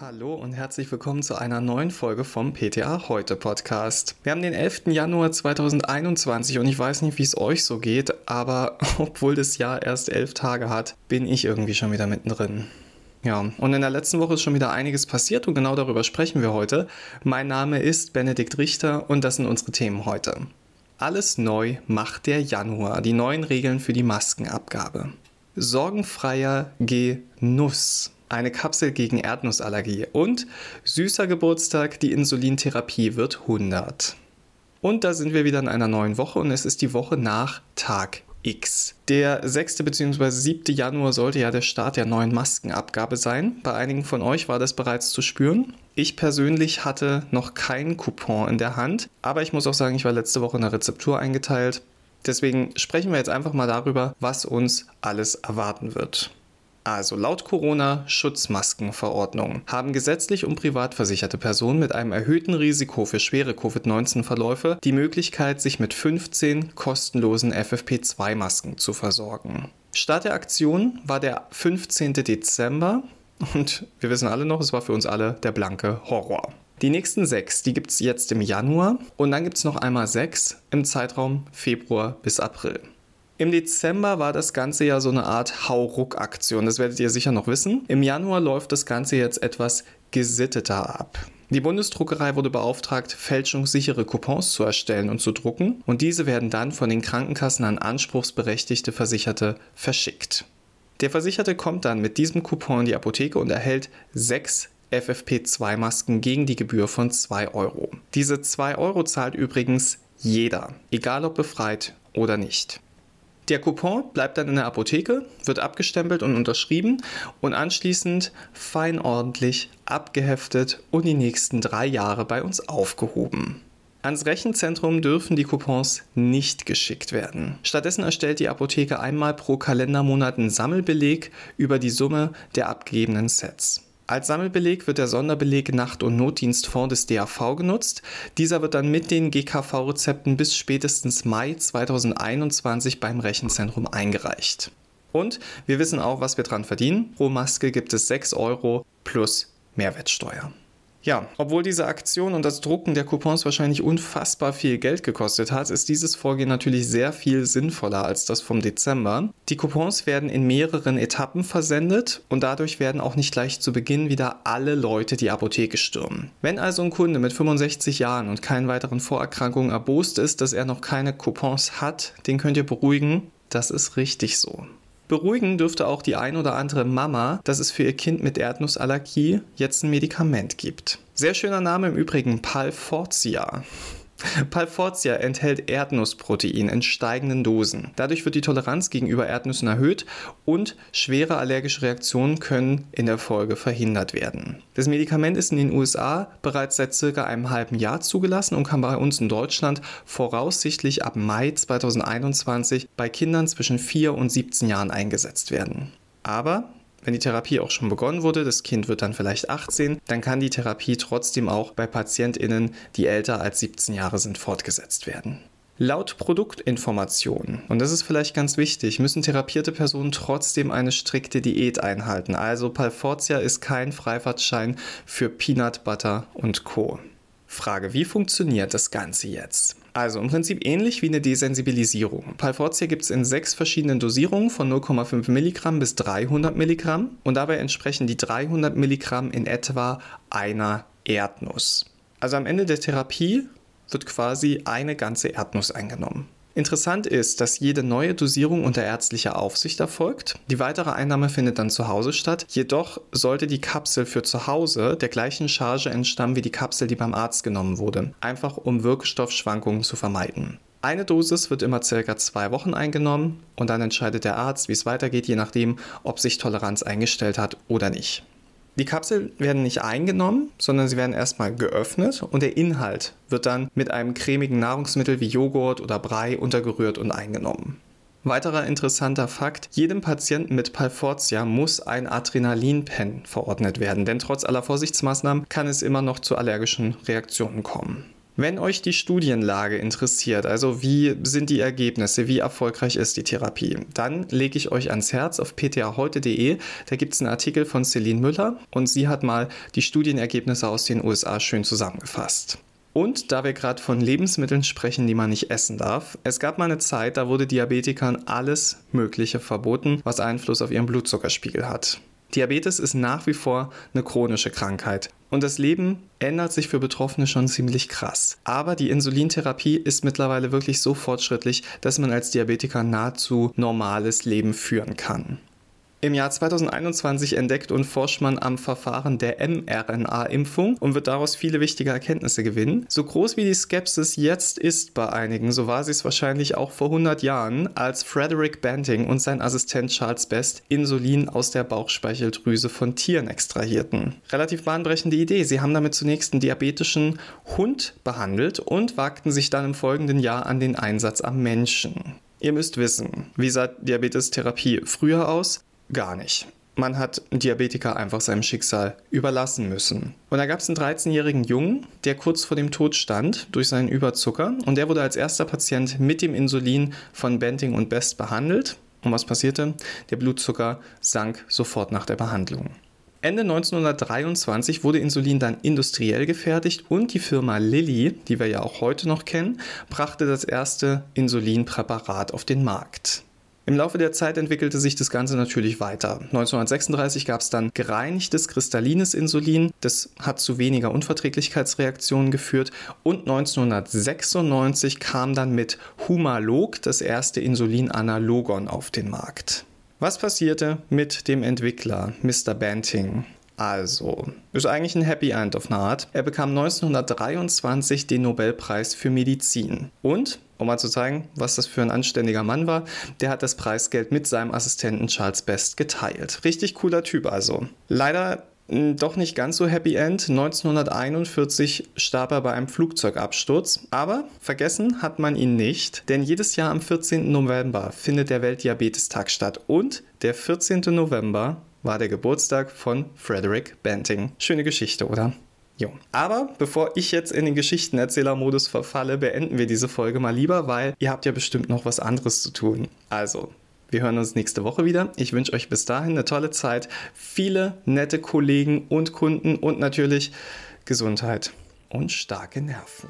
Hallo und herzlich willkommen zu einer neuen Folge vom PTA Heute Podcast. Wir haben den 11. Januar 2021 und ich weiß nicht, wie es euch so geht, aber obwohl das Jahr erst elf Tage hat, bin ich irgendwie schon wieder mittendrin. Ja, und in der letzten Woche ist schon wieder einiges passiert und genau darüber sprechen wir heute. Mein Name ist Benedikt Richter und das sind unsere Themen heute. Alles neu macht der Januar, die neuen Regeln für die Maskenabgabe. Sorgenfreier Genuss eine Kapsel gegen Erdnussallergie und süßer Geburtstag, die Insulintherapie wird 100. Und da sind wir wieder in einer neuen Woche und es ist die Woche nach Tag X. Der 6. bzw. 7. Januar sollte ja der Start der neuen Maskenabgabe sein. Bei einigen von euch war das bereits zu spüren. Ich persönlich hatte noch keinen Coupon in der Hand, aber ich muss auch sagen, ich war letzte Woche in der Rezeptur eingeteilt. Deswegen sprechen wir jetzt einfach mal darüber, was uns alles erwarten wird. Also laut Corona-Schutzmaskenverordnung haben gesetzlich und privat versicherte Personen mit einem erhöhten Risiko für schwere Covid-19-Verläufe die Möglichkeit, sich mit 15 kostenlosen FFP2-Masken zu versorgen. Start der Aktion war der 15. Dezember und wir wissen alle noch, es war für uns alle der blanke Horror. Die nächsten sechs, die gibt es jetzt im Januar und dann gibt es noch einmal sechs im Zeitraum Februar bis April. Im Dezember war das Ganze ja so eine Art Hauruck-Aktion, das werdet ihr sicher noch wissen. Im Januar läuft das Ganze jetzt etwas gesitteter ab. Die Bundesdruckerei wurde beauftragt, fälschungssichere Coupons zu erstellen und zu drucken und diese werden dann von den Krankenkassen an anspruchsberechtigte Versicherte verschickt. Der Versicherte kommt dann mit diesem Coupon in die Apotheke und erhält sechs FFP2-Masken gegen die Gebühr von 2 Euro. Diese 2 Euro zahlt übrigens jeder, egal ob befreit oder nicht. Der Coupon bleibt dann in der Apotheke, wird abgestempelt und unterschrieben und anschließend fein ordentlich abgeheftet und die nächsten drei Jahre bei uns aufgehoben. Ans Rechenzentrum dürfen die Coupons nicht geschickt werden. Stattdessen erstellt die Apotheke einmal pro Kalendermonat einen Sammelbeleg über die Summe der abgegebenen Sets. Als Sammelbeleg wird der Sonderbeleg Nacht- und Notdienstfonds des DAV genutzt. Dieser wird dann mit den GKV-Rezepten bis spätestens Mai 2021 beim Rechenzentrum eingereicht. Und wir wissen auch, was wir dran verdienen. Pro Maske gibt es 6 Euro plus Mehrwertsteuer. Ja, obwohl diese Aktion und das Drucken der Coupons wahrscheinlich unfassbar viel Geld gekostet hat, ist dieses Vorgehen natürlich sehr viel sinnvoller als das vom Dezember. Die Coupons werden in mehreren Etappen versendet und dadurch werden auch nicht gleich zu Beginn wieder alle Leute die Apotheke stürmen. Wenn also ein Kunde mit 65 Jahren und keinen weiteren Vorerkrankungen erbost ist, dass er noch keine Coupons hat, den könnt ihr beruhigen, das ist richtig so. Beruhigen dürfte auch die ein oder andere Mama, dass es für ihr Kind mit Erdnussallergie jetzt ein Medikament gibt. Sehr schöner Name im Übrigen, Palforzia. Palforzia enthält Erdnussprotein in steigenden Dosen. Dadurch wird die Toleranz gegenüber Erdnüssen erhöht und schwere allergische Reaktionen können in der Folge verhindert werden. Das Medikament ist in den USA bereits seit circa einem halben Jahr zugelassen und kann bei uns in Deutschland voraussichtlich ab Mai 2021 bei Kindern zwischen 4 und 17 Jahren eingesetzt werden. Aber wenn die Therapie auch schon begonnen wurde, das Kind wird dann vielleicht 18, dann kann die Therapie trotzdem auch bei PatientInnen, die älter als 17 Jahre sind, fortgesetzt werden. Laut Produktinformationen, und das ist vielleicht ganz wichtig, müssen therapierte Personen trotzdem eine strikte Diät einhalten. Also Palforzia ist kein Freifahrtschein für Peanut Butter und Co. Frage, wie funktioniert das Ganze jetzt? Also im Prinzip ähnlich wie eine Desensibilisierung. Palforzia gibt es in sechs verschiedenen Dosierungen von 0,5 Milligramm bis 300 Milligramm und dabei entsprechen die 300 Milligramm in etwa einer Erdnuss. Also am Ende der Therapie wird quasi eine ganze Erdnuss eingenommen. Interessant ist, dass jede neue Dosierung unter ärztlicher Aufsicht erfolgt. Die weitere Einnahme findet dann zu Hause statt. Jedoch sollte die Kapsel für zu Hause der gleichen Charge entstammen wie die Kapsel, die beim Arzt genommen wurde, einfach um Wirkstoffschwankungen zu vermeiden. Eine Dosis wird immer circa zwei Wochen eingenommen und dann entscheidet der Arzt, wie es weitergeht, je nachdem, ob sich Toleranz eingestellt hat oder nicht. Die Kapseln werden nicht eingenommen, sondern sie werden erstmal geöffnet und der Inhalt wird dann mit einem cremigen Nahrungsmittel wie Joghurt oder Brei untergerührt und eingenommen. Weiterer interessanter Fakt, jedem Patienten mit Palforzia muss ein Adrenalinpen verordnet werden, denn trotz aller Vorsichtsmaßnahmen kann es immer noch zu allergischen Reaktionen kommen. Wenn euch die Studienlage interessiert, also wie sind die Ergebnisse, wie erfolgreich ist die Therapie, dann lege ich euch ans Herz auf ptaheute.de. Da gibt es einen Artikel von Celine Müller und sie hat mal die Studienergebnisse aus den USA schön zusammengefasst. Und da wir gerade von Lebensmitteln sprechen, die man nicht essen darf, es gab mal eine Zeit, da wurde Diabetikern alles Mögliche verboten, was Einfluss auf ihren Blutzuckerspiegel hat. Diabetes ist nach wie vor eine chronische Krankheit. Und das Leben ändert sich für Betroffene schon ziemlich krass. Aber die Insulintherapie ist mittlerweile wirklich so fortschrittlich, dass man als Diabetiker nahezu normales Leben führen kann. Im Jahr 2021 entdeckt und forscht man am Verfahren der mRNA-Impfung und wird daraus viele wichtige Erkenntnisse gewinnen. So groß wie die Skepsis jetzt ist bei einigen, so war sie es wahrscheinlich auch vor 100 Jahren, als Frederick Banting und sein Assistent Charles Best Insulin aus der Bauchspeicheldrüse von Tieren extrahierten. Relativ bahnbrechende Idee. Sie haben damit zunächst einen diabetischen Hund behandelt und wagten sich dann im folgenden Jahr an den Einsatz am Menschen. Ihr müsst wissen, wie sah Diabetestherapie früher aus? Gar nicht. Man hat Diabetiker einfach seinem Schicksal überlassen müssen. Und da gab es einen 13-jährigen Jungen, der kurz vor dem Tod stand durch seinen Überzucker. Und der wurde als erster Patient mit dem Insulin von Benting und Best behandelt. Und was passierte? Der Blutzucker sank sofort nach der Behandlung. Ende 1923 wurde Insulin dann industriell gefertigt und die Firma Lilly, die wir ja auch heute noch kennen, brachte das erste Insulinpräparat auf den Markt. Im Laufe der Zeit entwickelte sich das Ganze natürlich weiter. 1936 gab es dann gereinigtes kristallines Insulin. Das hat zu weniger Unverträglichkeitsreaktionen geführt. Und 1996 kam dann mit Humalog das erste Insulinanalogon auf den Markt. Was passierte mit dem Entwickler Mr. Banting? Also, ist eigentlich ein Happy End auf eine Art. Er bekam 1923 den Nobelpreis für Medizin. Und, um mal zu zeigen, was das für ein anständiger Mann war, der hat das Preisgeld mit seinem Assistenten Charles Best geteilt. Richtig cooler Typ also. Leider hm, doch nicht ganz so Happy End. 1941 starb er bei einem Flugzeugabsturz. Aber vergessen hat man ihn nicht, denn jedes Jahr am 14. November findet der Weltdiabetestag statt. Und der 14. November war der Geburtstag von Frederick Banting. Schöne Geschichte, oder? Jo. Aber bevor ich jetzt in den Geschichtenerzählermodus verfalle, beenden wir diese Folge mal lieber, weil ihr habt ja bestimmt noch was anderes zu tun. Also, wir hören uns nächste Woche wieder. Ich wünsche euch bis dahin eine tolle Zeit, viele nette Kollegen und Kunden und natürlich Gesundheit und starke Nerven.